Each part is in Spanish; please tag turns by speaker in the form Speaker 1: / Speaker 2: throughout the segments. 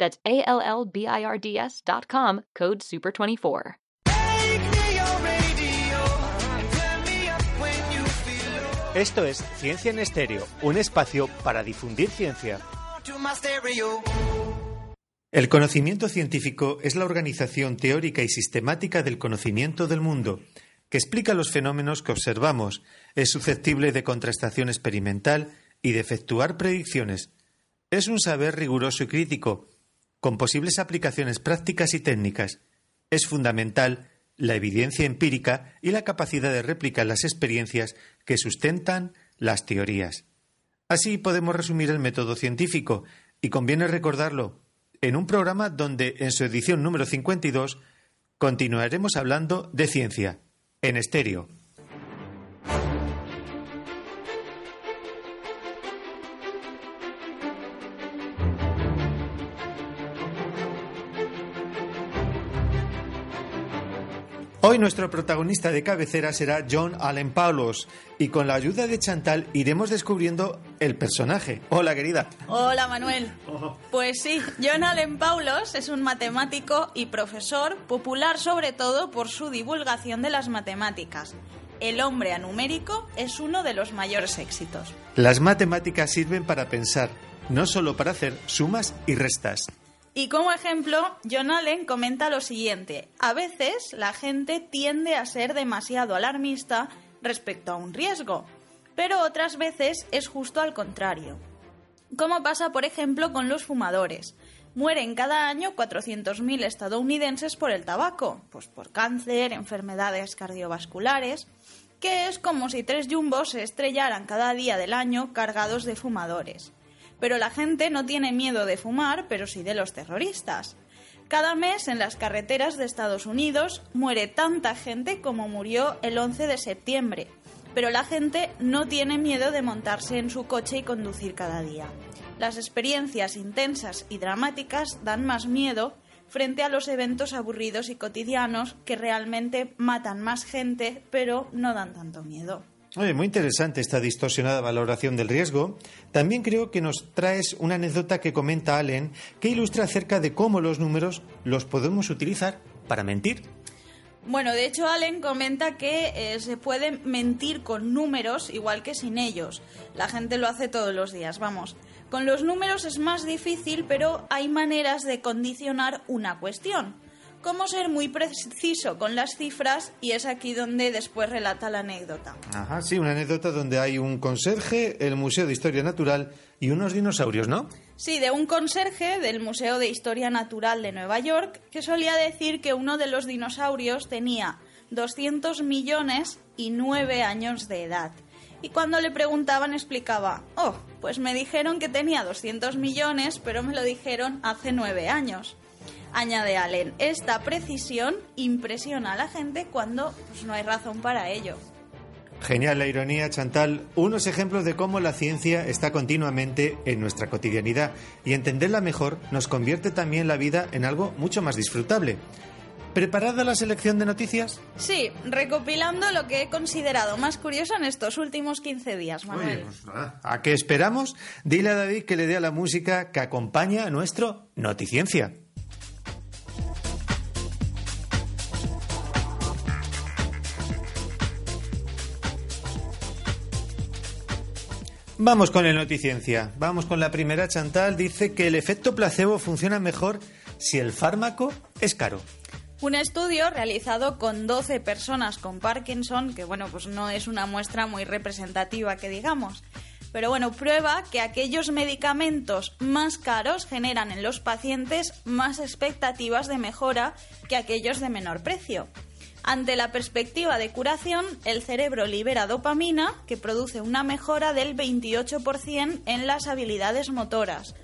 Speaker 1: That's A L L B I R D S dot com, code SUPER24.
Speaker 2: Esto es Ciencia en Estéreo, un espacio para difundir ciencia. El conocimiento científico es la organización teórica y sistemática del conocimiento del mundo, que explica los fenómenos que observamos, es susceptible de contrastación experimental y de efectuar predicciones. Es un saber riguroso y crítico, con posibles aplicaciones prácticas y técnicas. Es fundamental la evidencia empírica y la capacidad de replicar las experiencias que sustentan las teorías. Así podemos resumir el método científico, y conviene recordarlo, en un programa donde en su edición número 52 continuaremos hablando de ciencia, en estéreo. Hoy nuestro protagonista de cabecera será John Allen Paulos y con la ayuda de Chantal iremos descubriendo el personaje. Hola, querida.
Speaker 3: Hola, Manuel. Pues sí, John Allen Paulos es un matemático y profesor popular sobre todo por su divulgación de las matemáticas. El hombre anumérico es uno de los mayores éxitos.
Speaker 2: Las matemáticas sirven para pensar, no solo para hacer sumas y restas.
Speaker 3: Y como ejemplo, John Allen comenta lo siguiente. A veces la gente tiende a ser demasiado alarmista respecto a un riesgo, pero otras veces es justo al contrario. Como pasa, por ejemplo, con los fumadores. Mueren cada año 400.000 estadounidenses por el tabaco, pues por cáncer, enfermedades cardiovasculares, que es como si tres jumbos se estrellaran cada día del año cargados de fumadores. Pero la gente no tiene miedo de fumar, pero sí de los terroristas. Cada mes en las carreteras de Estados Unidos muere tanta gente como murió el 11 de septiembre, pero la gente no tiene miedo de montarse en su coche y conducir cada día. Las experiencias intensas y dramáticas dan más miedo frente a los eventos aburridos y cotidianos que realmente matan más gente, pero no dan tanto miedo.
Speaker 2: Oye, muy interesante esta distorsionada valoración del riesgo. También creo que nos traes una anécdota que comenta Allen que ilustra acerca de cómo los números los podemos utilizar para mentir.
Speaker 3: Bueno, de hecho Allen comenta que eh, se puede mentir con números igual que sin ellos. La gente lo hace todos los días, vamos. Con los números es más difícil, pero hay maneras de condicionar una cuestión cómo ser muy preciso con las cifras y es aquí donde después relata la anécdota.
Speaker 2: Ajá, sí, una anécdota donde hay un conserje, el Museo de Historia Natural y unos dinosaurios, ¿no?
Speaker 3: Sí, de un conserje del Museo de Historia Natural de Nueva York que solía decir que uno de los dinosaurios tenía 200 millones y 9 años de edad. Y cuando le preguntaban explicaba, oh, pues me dijeron que tenía 200 millones, pero me lo dijeron hace 9 años. Añade Allen, esta precisión impresiona a la gente cuando pues, no hay razón para ello.
Speaker 2: Genial la ironía, Chantal. Unos ejemplos de cómo la ciencia está continuamente en nuestra cotidianidad y entenderla mejor nos convierte también la vida en algo mucho más disfrutable. ¿Preparada la selección de noticias?
Speaker 3: Sí, recopilando lo que he considerado más curioso en estos últimos 15 días, Manuel.
Speaker 2: Pues ¿A qué esperamos? Dile a David que le dé la música que acompaña a nuestro Noticiencia. Vamos con el noticiencia. Vamos con la primera. Chantal dice que el efecto placebo funciona mejor si el fármaco es caro.
Speaker 3: Un estudio realizado con 12 personas con Parkinson, que bueno, pues no es una muestra muy representativa que digamos, pero bueno, prueba que aquellos medicamentos más caros generan en los pacientes más expectativas de mejora que aquellos de menor precio. Ante la perspectiva de curación, el cerebro libera dopamina, que produce una mejora del 28% en las habilidades motoras,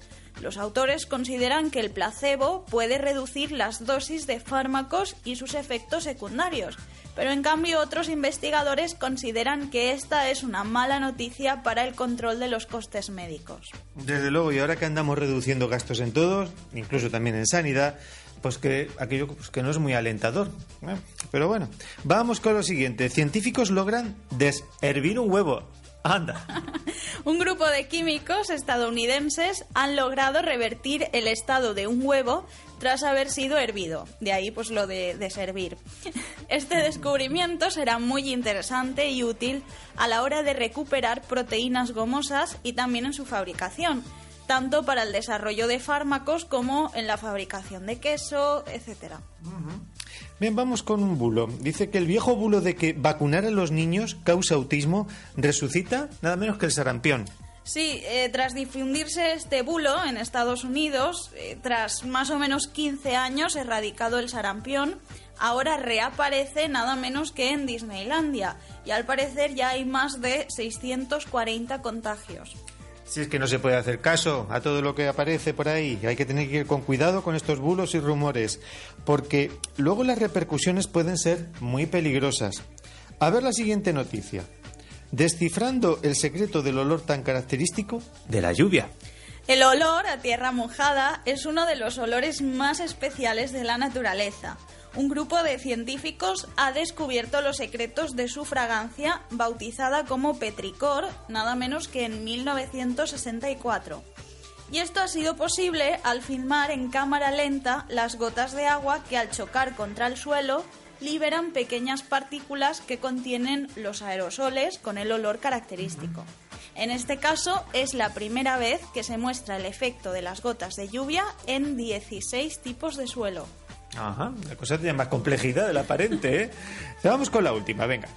Speaker 3: los autores consideran que el placebo puede reducir las dosis de fármacos y sus efectos secundarios, pero en cambio otros investigadores consideran que esta es una mala noticia para el control de los costes médicos.
Speaker 2: Desde luego, y ahora que andamos reduciendo gastos en todos, incluso también en sanidad, pues que aquello pues que no es muy alentador. ¿eh? Pero bueno, vamos con lo siguiente. Científicos logran deshervir un huevo. Anda.
Speaker 3: un grupo de químicos estadounidenses han logrado revertir el estado de un huevo tras haber sido hervido. De ahí pues lo de, de servir. Este descubrimiento será muy interesante y útil a la hora de recuperar proteínas gomosas y también en su fabricación tanto para el desarrollo de fármacos como en la fabricación de queso, etcétera.
Speaker 2: Bien, vamos con un bulo. Dice que el viejo bulo de que vacunar a los niños causa autismo resucita nada menos que el sarampión.
Speaker 3: Sí, eh, tras difundirse este bulo en Estados Unidos, eh, tras más o menos 15 años erradicado el sarampión, ahora reaparece nada menos que en Disneylandia y al parecer ya hay más de 640 contagios.
Speaker 2: Si es que no se puede hacer caso a todo lo que aparece por ahí, hay que tener que ir con cuidado con estos bulos y rumores, porque luego las repercusiones pueden ser muy peligrosas. A ver la siguiente noticia. Descifrando el secreto del olor tan característico de la lluvia.
Speaker 3: El olor a tierra mojada es uno de los olores más especiales de la naturaleza un grupo de científicos ha descubierto los secretos de su fragancia, bautizada como petricor, nada menos que en 1964. Y esto ha sido posible al filmar en cámara lenta las gotas de agua que al chocar contra el suelo liberan pequeñas partículas que contienen los aerosoles con el olor característico. En este caso es la primera vez que se muestra el efecto de las gotas de lluvia en 16 tipos de suelo.
Speaker 2: Ajá, la cosa tiene más complejidad de la aparente, ¿eh? Vamos con la última, venga.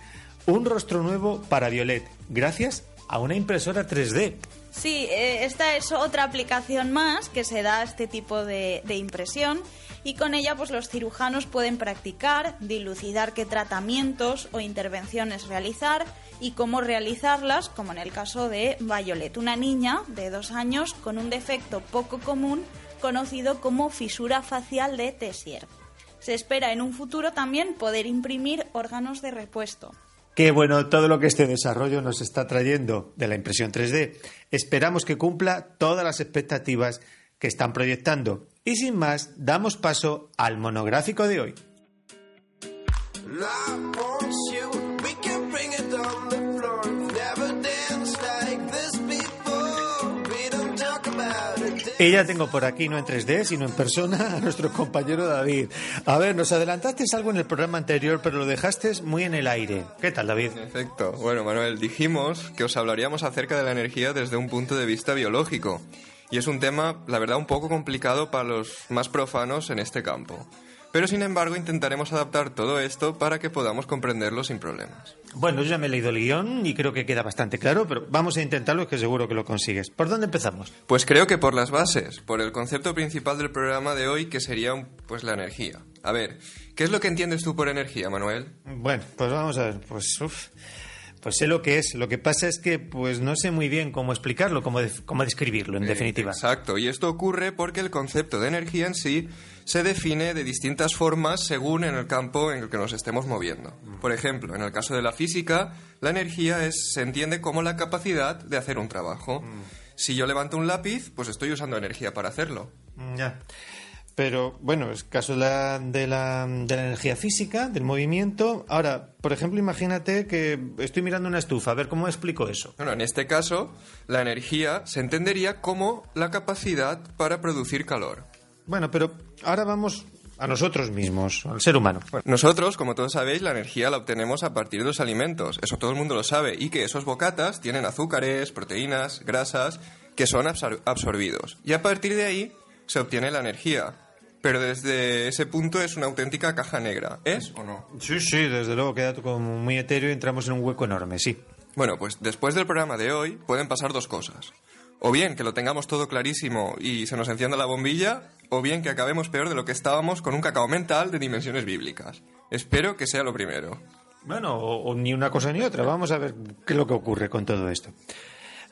Speaker 2: Un rostro nuevo para Violet, gracias a una impresora 3D.
Speaker 3: Sí, eh, esta es otra aplicación más que se da a este tipo de, de, impresión y con ella pues los cirujanos pueden practicar, dilucidar qué tratamientos o intervenciones realizar y cómo realizarlas, como en el caso de Violet, una niña de dos años con un defecto poco común conocido como fisura facial de Tessier. Se espera en un futuro también poder imprimir órganos de repuesto.
Speaker 2: Qué bueno todo lo que este desarrollo nos está trayendo de la impresión 3D. Esperamos que cumpla todas las expectativas que están proyectando. Y sin más, damos paso al monográfico de hoy. Ya tengo por aquí, no en 3D, sino en persona, a nuestro compañero David. A ver, nos adelantaste algo en el programa anterior, pero lo dejaste muy en el aire. ¿Qué tal, David?
Speaker 4: Perfecto. Bueno, Manuel, dijimos que os hablaríamos acerca de la energía desde un punto de vista biológico. Y es un tema, la verdad, un poco complicado para los más profanos en este campo. Pero sin embargo intentaremos adaptar todo esto para que podamos comprenderlo sin problemas.
Speaker 2: Bueno, yo ya me he leído el guion y creo que queda bastante claro, pero vamos a intentarlo que seguro que lo consigues. ¿Por dónde empezamos?
Speaker 4: Pues creo que por las bases, por el concepto principal del programa de hoy que sería pues la energía. A ver, ¿qué es lo que entiendes tú por energía, Manuel?
Speaker 2: Bueno, pues vamos a ver, pues uf, pues sé lo que es. Lo que pasa es que pues no sé muy bien cómo explicarlo, cómo, de, cómo describirlo, en eh, definitiva.
Speaker 4: Exacto, y esto ocurre porque el concepto de energía en sí se define de distintas formas según en el campo en el que nos estemos moviendo. Por ejemplo, en el caso de la física, la energía es, se entiende como la capacidad de hacer un trabajo. Si yo levanto un lápiz, pues estoy usando energía para hacerlo.
Speaker 2: Ya. Pero bueno, es caso de la, de, la, de la, energía física, del movimiento. Ahora, por ejemplo, imagínate que estoy mirando una estufa, a ver cómo explico eso.
Speaker 4: Bueno, en este caso, la energía se entendería como la capacidad para producir calor.
Speaker 2: Bueno, pero ahora vamos a nosotros mismos, al ser humano.
Speaker 4: Bueno, nosotros, como todos sabéis, la energía la obtenemos a partir de los alimentos. Eso todo el mundo lo sabe. Y que esos bocatas tienen azúcares, proteínas, grasas, que son absor absorbidos. Y a partir de ahí se obtiene la energía. Pero desde ese punto es una auténtica caja negra. ¿Es o no?
Speaker 2: Sí, sí, desde luego queda como muy etéreo y entramos en un hueco enorme, sí.
Speaker 4: Bueno, pues después del programa de hoy pueden pasar dos cosas. O bien que lo tengamos todo clarísimo y se nos encienda la bombilla, o bien que acabemos peor de lo que estábamos con un cacao mental de dimensiones bíblicas. Espero que sea lo primero.
Speaker 2: Bueno, o, o ni una cosa ni otra. Vamos a ver qué es lo que ocurre con todo esto.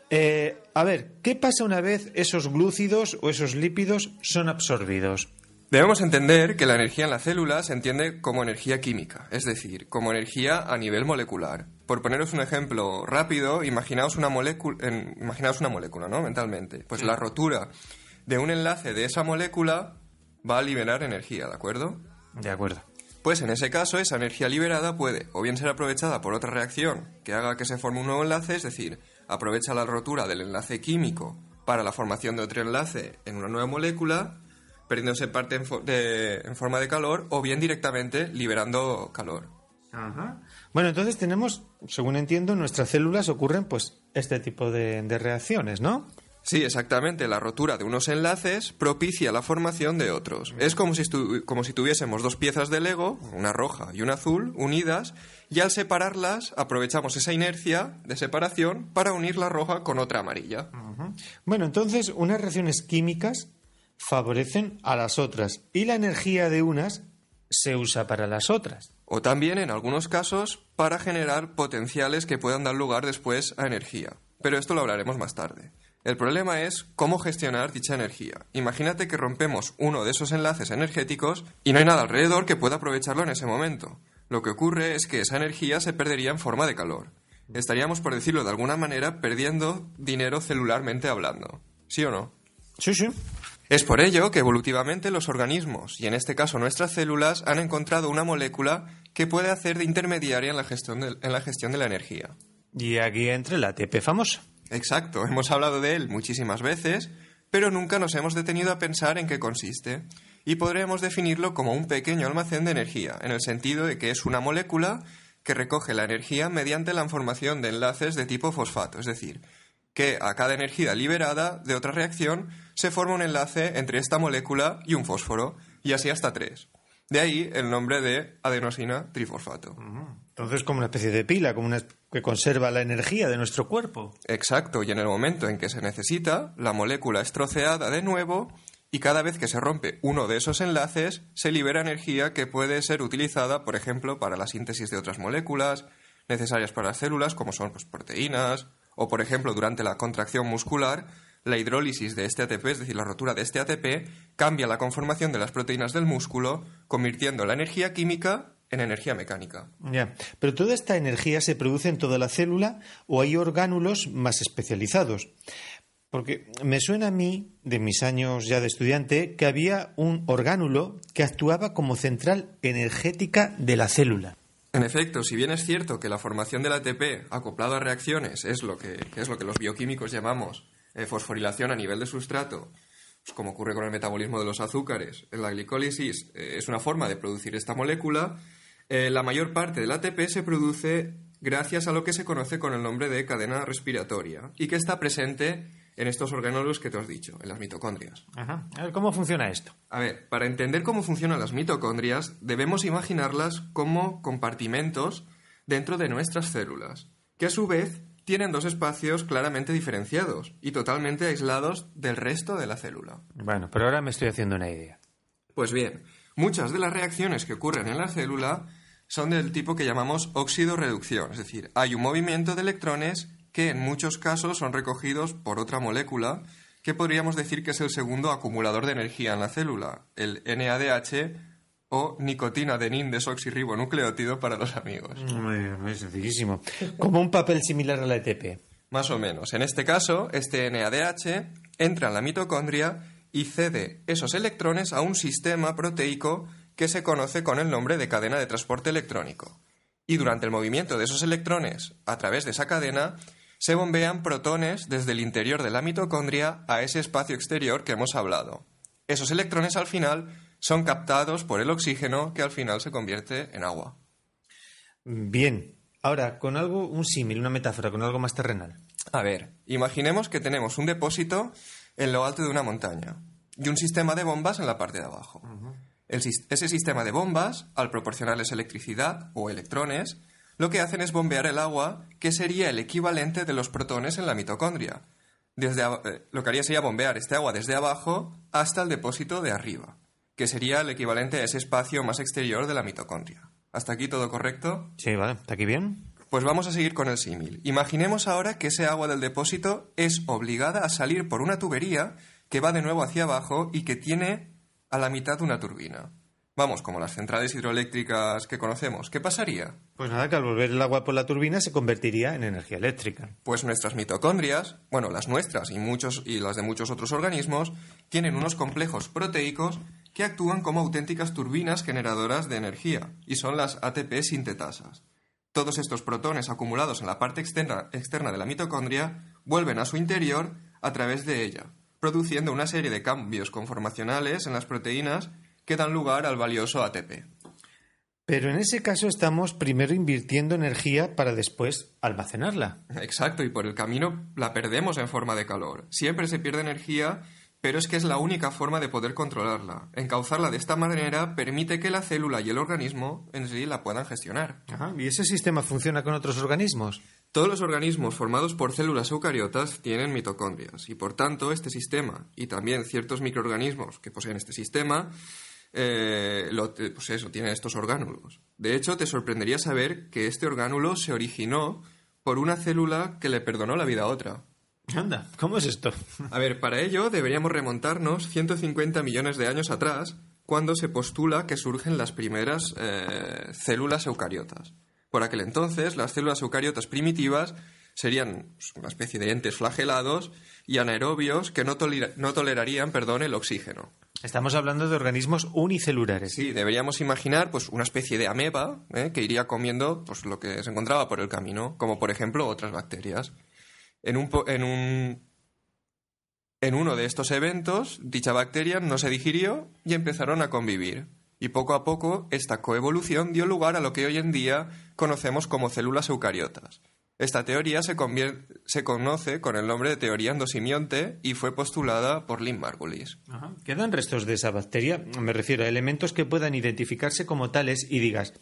Speaker 2: Eh, a ver, ¿qué pasa una vez esos glúcidos o esos lípidos son absorbidos?
Speaker 4: Debemos entender que la energía en la célula se entiende como energía química, es decir, como energía a nivel molecular. Por poneros un ejemplo rápido, imaginaos una molécula, imaginaos una molécula, ¿no? Mentalmente. Pues la rotura de un enlace de esa molécula va a liberar energía, ¿de acuerdo?
Speaker 2: De acuerdo.
Speaker 4: Pues en ese caso, esa energía liberada puede o bien ser aprovechada por otra reacción que haga que se forme un nuevo enlace, es decir, aprovecha la rotura del enlace químico para la formación de otro enlace en una nueva molécula, perdiéndose parte en, fo- de- en forma de calor, o bien directamente liberando calor.
Speaker 2: Bueno, entonces tenemos, según entiendo, en nuestras células ocurren pues este tipo de, de reacciones, ¿no?
Speaker 4: Sí, exactamente. La rotura de unos enlaces propicia la formación de otros. Es como si, estu- como si tuviésemos dos piezas de Lego, una roja y una azul, unidas, y al separarlas aprovechamos esa inercia de separación para unir la roja con otra amarilla.
Speaker 2: Bueno, entonces unas reacciones químicas favorecen a las otras y la energía de unas se usa para las otras.
Speaker 4: O también, en algunos casos, para generar potenciales que puedan dar lugar después a energía. Pero esto lo hablaremos más tarde. El problema es cómo gestionar dicha energía. Imagínate que rompemos uno de esos enlaces energéticos y no hay nada alrededor que pueda aprovecharlo en ese momento. Lo que ocurre es que esa energía se perdería en forma de calor. Estaríamos, por decirlo de alguna manera, perdiendo dinero celularmente hablando. ¿Sí o no?
Speaker 2: Sí, sí.
Speaker 4: Es por ello que evolutivamente los organismos, y en este caso nuestras células, han encontrado una molécula que puede hacer de intermediaria en la gestión de, en la, gestión de la energía.
Speaker 2: Y aquí entra el ATP famoso.
Speaker 4: Exacto, hemos hablado de él muchísimas veces, pero nunca nos hemos detenido a pensar en qué consiste. Y podríamos definirlo como un pequeño almacén de energía, en el sentido de que es una molécula que recoge la energía mediante la formación de enlaces de tipo fosfato, es decir, que a cada energía liberada de otra reacción se forma un enlace entre esta molécula y un fósforo, y así hasta tres. De ahí el nombre de adenosina trifosfato.
Speaker 2: Entonces como una especie de pila, como una que conserva la energía de nuestro cuerpo.
Speaker 4: Exacto, y en el momento en que se necesita, la molécula es troceada de nuevo y cada vez que se rompe uno de esos enlaces, se libera energía que puede ser utilizada, por ejemplo, para la síntesis de otras moléculas necesarias para las células, como son pues, proteínas, o por ejemplo, durante la contracción muscular, la hidrólisis de este ATP, es decir, la rotura de este ATP, cambia la conformación de las proteínas del músculo, convirtiendo la energía química en energía mecánica.
Speaker 2: Ya. Pero toda esta energía se produce en toda la célula o hay orgánulos más especializados. Porque me suena a mí, de mis años ya de estudiante, que había un orgánulo que actuaba como central energética de la célula.
Speaker 4: En efecto, si bien es cierto que la formación del ATP acoplado a reacciones es lo que, es lo que los bioquímicos llamamos eh, fosforilación a nivel de sustrato, pues como ocurre con el metabolismo de los azúcares, en la glicólisis eh, es una forma de producir esta molécula, eh, la mayor parte del ATP se produce gracias a lo que se conoce con el nombre de cadena respiratoria y que está presente en estos orgánulos que te has dicho, en las mitocondrias.
Speaker 2: Ajá. A ver, ¿cómo funciona esto?
Speaker 4: A ver, para entender cómo funcionan las mitocondrias, debemos imaginarlas como compartimentos dentro de nuestras células, que a su vez tienen dos espacios claramente diferenciados y totalmente aislados del resto de la célula.
Speaker 2: Bueno, pero ahora me estoy haciendo una idea.
Speaker 4: Pues bien, muchas de las reacciones que ocurren en la célula son del tipo que llamamos óxido-reducción, es decir, hay un movimiento de electrones que en muchos casos son recogidos por otra molécula que podríamos decir que es el segundo acumulador de energía en la célula, el NADH o nicotina adenin desoxirribonucleótido para los amigos.
Speaker 2: Muy muy sencillísimo. Como un papel similar al ATP.
Speaker 4: Más o menos. En este caso, este NADH entra en la mitocondria y cede esos electrones a un sistema proteico que se conoce con el nombre de cadena de transporte electrónico. Y durante el movimiento de esos electrones a través de esa cadena, se bombean protones desde el interior de la mitocondria a ese espacio exterior que hemos hablado. Esos electrones al final son captados por el oxígeno que al final se convierte en agua.
Speaker 2: Bien. Ahora, con algo, un símil, una metáfora, con algo más terrenal.
Speaker 4: A ver, imaginemos que tenemos un depósito en lo alto de una montaña. y un sistema de bombas en la parte de abajo. El ese sistema de bombas, al proporcionarles electricidad o electrones, lo que hacen es bombear el agua, que sería el equivalente de los protones en la mitocondria. Desde, eh, lo que haría sería bombear este agua desde abajo hasta el depósito de arriba, que sería el equivalente a ese espacio más exterior de la mitocondria. ¿Hasta aquí todo correcto?
Speaker 2: Sí, vale. ¿Está aquí bien?
Speaker 4: Pues vamos a seguir con el símil. Imaginemos ahora que ese agua del depósito es obligada a salir por una tubería que va de nuevo hacia abajo y que tiene a la mitad una turbina. Vamos, como las centrales hidroeléctricas que conocemos. ¿Qué pasaría?
Speaker 2: Pues nada, que al volver el agua por la turbina se convertiría en energía eléctrica.
Speaker 4: Pues nuestras mitocondrias, bueno, las nuestras y muchos y las de muchos otros organismos, tienen unos complejos proteicos que actúan como auténticas turbinas generadoras de energía y son las ATP sintetasas. Todos estos protones acumulados en la parte externa, externa de la mitocondria vuelven a su interior a través de ella, produciendo una serie de cambios conformacionales en las proteínas que dan lugar al valioso ATP.
Speaker 2: Pero en ese caso estamos primero invirtiendo energía para después almacenarla.
Speaker 4: Exacto, y por el camino la perdemos en forma de calor. Siempre se pierde energía, pero es que es la única forma de poder controlarla. Encauzarla de esta manera permite que la célula y el organismo en sí la puedan gestionar.
Speaker 2: Ajá. ¿Y ese sistema funciona con otros organismos?
Speaker 4: Todos los organismos formados por células eucariotas tienen mitocondrias y por tanto este sistema y también ciertos microorganismos que poseen este sistema eh, lo- eh, pues eso, tienen estos orgánulos. De hecho, te sorprendería saber que este orgánulo se originó por una célula que le perdonó la vida a otra.
Speaker 2: Anda, ¿cómo es esto?
Speaker 4: A ver, para ello deberíamos remontarnos 150 millones de años atrás, cuando se postula que surgen las primeras eh, células eucariotas. Por aquel entonces, las células eucariotas primitivas serían pues, una especie de entes flagelados y anaerobios que no, tolera- no tolerarían perdón, el oxígeno.
Speaker 2: Estamos hablando de organismos unicelulares.
Speaker 4: Sí, deberíamos imaginar pues, una especie de ameba ¿eh? que iría comiendo pues, lo que se encontraba por el camino, como por ejemplo otras bacterias. En, un, en, un, en uno de estos eventos, dicha bacteria no se digirió y empezaron a convivir. Y poco a poco, esta coevolución dio lugar a lo que hoy en día conocemos como células eucariotas. Esta teoría se, se conoce con el nombre de teoría endosimionte y fue postulada por Lynn Margulis.
Speaker 2: Ajá. ¿Quedan restos de esa bacteria? Me refiero a elementos que puedan identificarse como tales y digas,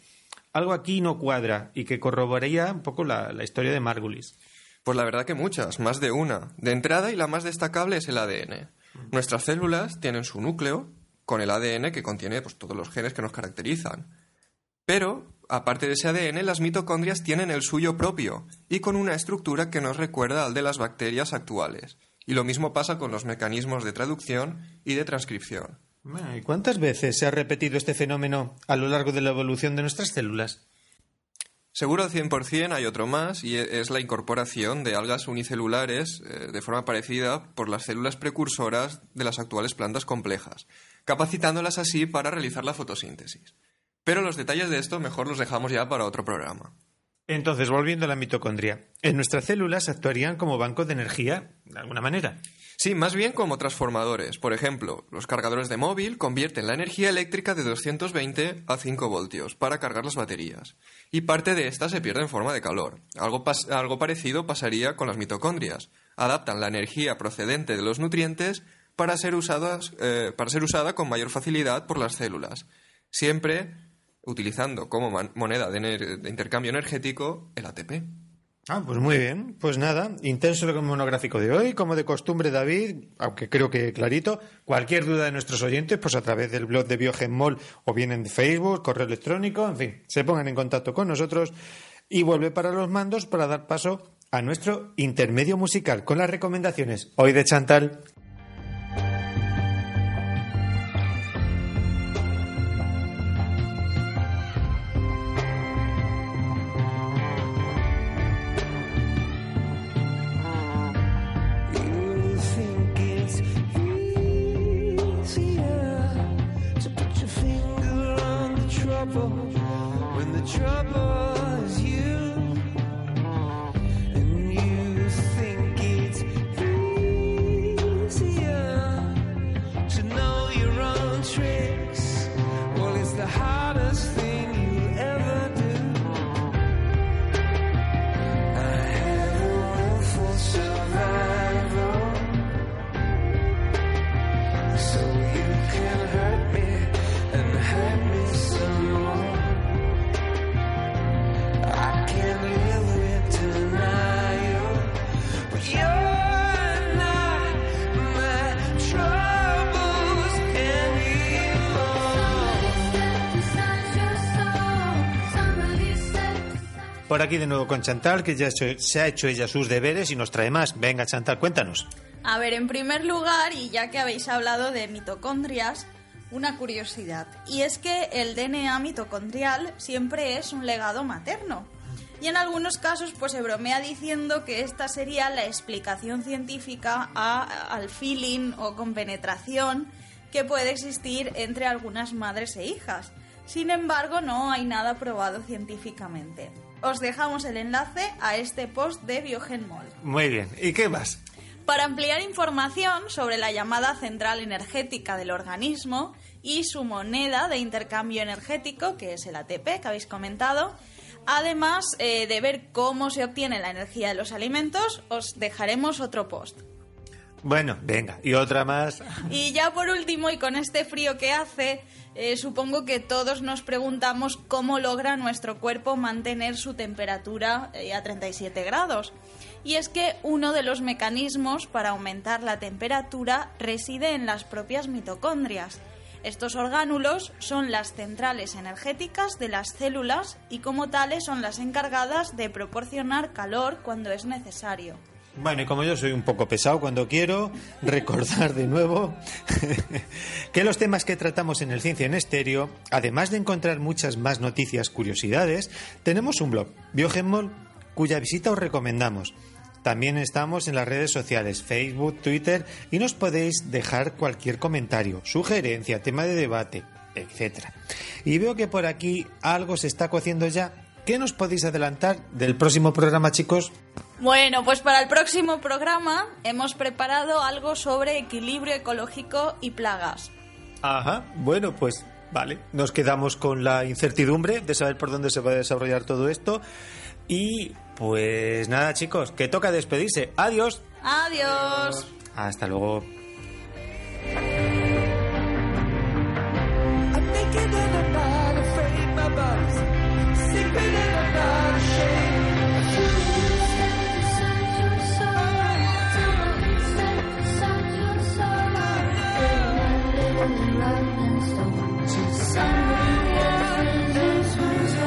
Speaker 2: algo aquí no cuadra y que corroboraría un poco la, la historia de Margulis.
Speaker 4: Pues la verdad que muchas, más de una. De entrada y la más destacable es el ADN. Nuestras células tienen su núcleo con el ADN que contiene pues, todos los genes que nos caracterizan. Pero, aparte de ese ADN, las mitocondrias tienen el suyo propio y con una estructura que nos recuerda al de las bacterias actuales. Y lo mismo pasa con los mecanismos de traducción y de transcripción.
Speaker 2: ¿Y cuántas veces se ha repetido este fenómeno a lo largo de la evolución de nuestras células?
Speaker 4: Seguro al 100% hay otro más y e- es la incorporación de algas unicelulares eh, de forma parecida por las células precursoras de las actuales plantas complejas, capacitándolas así para realizar la fotosíntesis. Pero los detalles de esto mejor los dejamos ya para otro programa.
Speaker 2: Entonces, volviendo a la mitocondria, en nuestras células actuarían como banco de energía, de alguna manera.
Speaker 4: Sí, más bien como transformadores. Por ejemplo, los cargadores de móvil convierten la energía eléctrica de 220 a 5 voltios para cargar las baterías. Y parte de esta se pierde en forma de calor. Algo, pas- algo parecido pasaría con las mitocondrias. Adaptan la energía procedente de los nutrientes para ser, usadas, eh, para ser usada con mayor facilidad por las células. Siempre utilizando como moneda de intercambio energético el ATP.
Speaker 2: Ah, pues muy bien. Pues nada, intenso el monográfico de hoy. Como de costumbre, David, aunque creo que clarito, cualquier duda de nuestros oyentes, pues a través del blog de Biogenmol o bien en Facebook, correo electrónico, en fin, se pongan en contacto con nosotros y vuelve para los mandos para dar paso a nuestro intermedio musical con las recomendaciones. Hoy de Chantal. Aquí de nuevo con Chantal, que ya se ha hecho ella sus deberes y nos trae más. Venga, Chantal, cuéntanos.
Speaker 3: A ver, en primer lugar, y ya que habéis hablado de mitocondrias, una curiosidad. Y es que el DNA mitocondrial siempre es un legado materno. Y en algunos casos, pues se bromea diciendo que esta sería la explicación científica al feeling o compenetración que puede existir entre algunas madres e hijas. Sin embargo, no hay nada probado científicamente. Os dejamos el enlace a este post de Biogenmol.
Speaker 2: Muy bien. ¿Y qué más?
Speaker 3: Para ampliar información sobre la llamada central energética del organismo y su moneda de intercambio energético, que es el ATP que habéis comentado, además eh, de ver cómo se obtiene la energía de los alimentos, os dejaremos otro post.
Speaker 2: Bueno, venga. ¿Y otra más?
Speaker 3: Y ya por último, y con este frío que hace, eh, supongo que todos nos preguntamos cómo logra nuestro cuerpo mantener su temperatura eh, a 37 grados. Y es que uno de los mecanismos para aumentar la temperatura reside en las propias mitocondrias. Estos orgánulos son las centrales energéticas de las células y como tales son las encargadas de proporcionar calor cuando es necesario.
Speaker 2: Bueno, y como yo soy un poco pesado cuando quiero, recordar de nuevo que los temas que tratamos en el Ciencia en Estéreo, además de encontrar muchas más noticias, curiosidades, tenemos un blog, Biogenmol, cuya visita os recomendamos. También estamos en las redes sociales, Facebook, Twitter, y nos podéis dejar cualquier comentario, sugerencia, tema de debate, etc. Y veo que por aquí algo se está cociendo ya. ¿Qué nos podéis adelantar del próximo programa, chicos?
Speaker 3: Bueno, pues para el próximo programa hemos preparado algo sobre equilibrio ecológico y plagas.
Speaker 2: Ajá, bueno, pues vale, nos quedamos con la incertidumbre de saber por dónde se va a desarrollar todo esto. Y pues nada, chicos, que toca despedirse. Adiós.
Speaker 3: Adiós.
Speaker 2: Hasta luego. London stone to Sunday afternoons.